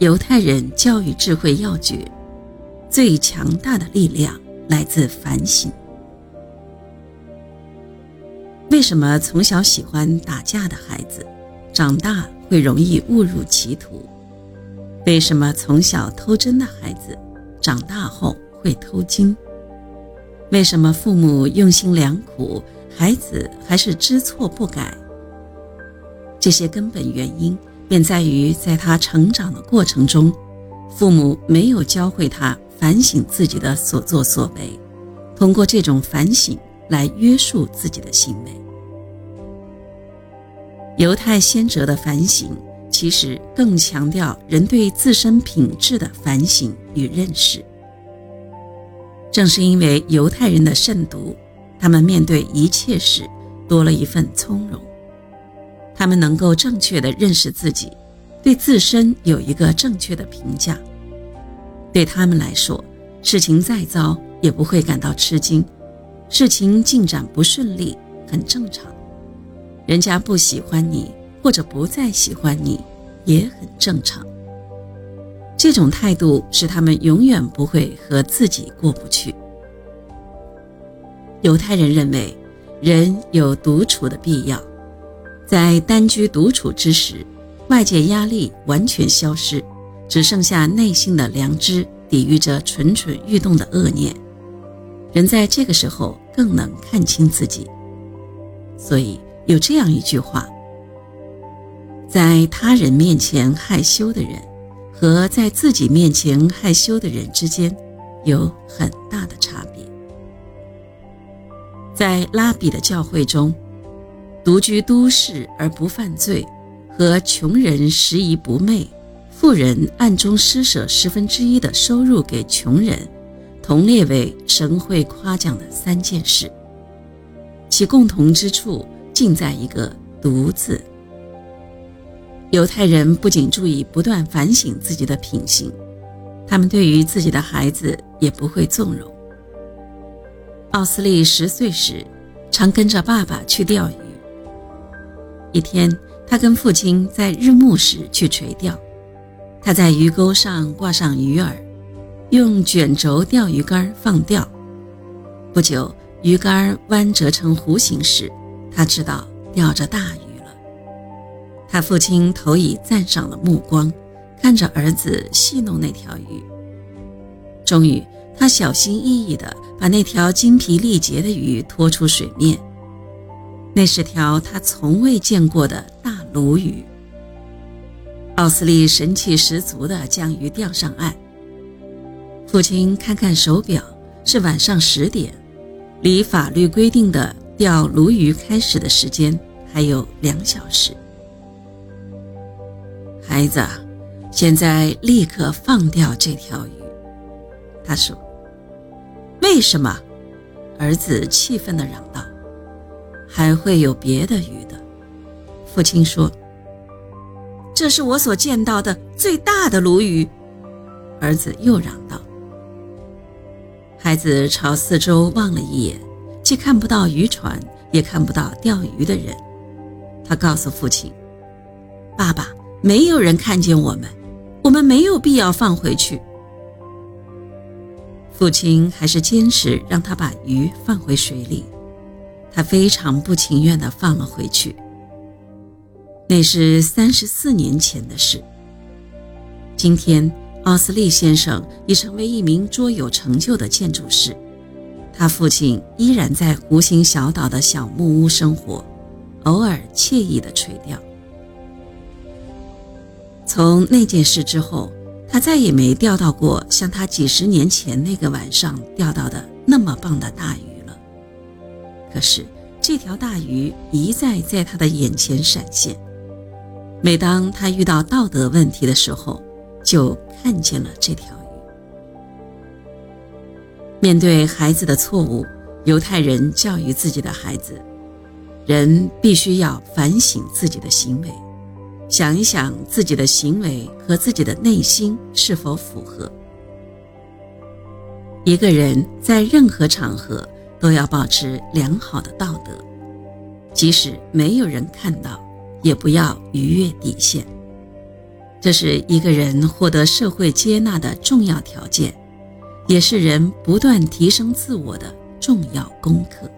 犹太人教育智慧要诀：最强大的力量来自反省。为什么从小喜欢打架的孩子，长大会容易误入歧途？为什么从小偷针的孩子，长大后会偷金？为什么父母用心良苦，孩子还是知错不改？这些根本原因便在于，在他成长的过程中，父母没有教会他反省自己的所作所为，通过这种反省来约束自己的行为。犹太先哲的反省，其实更强调人对自身品质的反省与认识。正是因为犹太人的慎独，他们面对一切事多了一份从容。他们能够正确的认识自己，对自身有一个正确的评价。对他们来说，事情再糟也不会感到吃惊，事情进展不顺利很正常。人家不喜欢你，或者不再喜欢你，也很正常。这种态度使他们永远不会和自己过不去。犹太人认为，人有独处的必要，在单居独处之时，外界压力完全消失，只剩下内心的良知抵御着蠢蠢欲动的恶念。人在这个时候更能看清自己，所以。有这样一句话：在他人面前害羞的人，和在自己面前害羞的人之间，有很大的差别。在拉比的教诲中，独居都市而不犯罪，和穷人拾遗不昧，富人暗中施舍十分之一的收入给穷人，同列为神会夸奖的三件事。其共同之处。尽在一个“独”字。犹太人不仅注意不断反省自己的品行，他们对于自己的孩子也不会纵容。奥斯利十岁时，常跟着爸爸去钓鱼。一天，他跟父亲在日暮时去垂钓，他在鱼钩上挂上鱼饵，用卷轴钓鱼竿放钓。不久，鱼竿弯折成弧形时。他知道钓着大鱼了，他父亲投以赞赏的目光，看着儿子戏弄那条鱼。终于，他小心翼翼地把那条精疲力竭的鱼拖出水面。那是条他从未见过的大鲈鱼。奥斯利神气十足地将鱼钓上岸。父亲看看手表，是晚上十点，离法律规定的。钓鲈鱼开始的时间还有两小时。孩子，现在立刻放掉这条鱼。他说：“为什么？”儿子气愤地嚷道：“还会有别的鱼的。”父亲说：“这是我所见到的最大的鲈鱼。”儿子又嚷道。孩子朝四周望了一眼。既看不到渔船，也看不到钓鱼的人。他告诉父亲：“爸爸，没有人看见我们，我们没有必要放回去。”父亲还是坚持让他把鱼放回水里。他非常不情愿地放了回去。那是三十四年前的事。今天，奥斯利先生已成为一名卓有成就的建筑师。他父亲依然在湖心小岛的小木屋生活，偶尔惬意的垂钓。从那件事之后，他再也没钓到过像他几十年前那个晚上钓到的那么棒的大鱼。可是这条大鱼一再在他的眼前闪现，每当他遇到道德问题的时候，就看见了这条鱼。面对孩子的错误，犹太人教育自己的孩子：人必须要反省自己的行为，想一想自己的行为和自己的内心是否符合。一个人在任何场合都要保持良好的道德，即使没有人看到，也不要逾越底线。这是一个人获得社会接纳的重要条件，也是人不断提升自我的重要功课。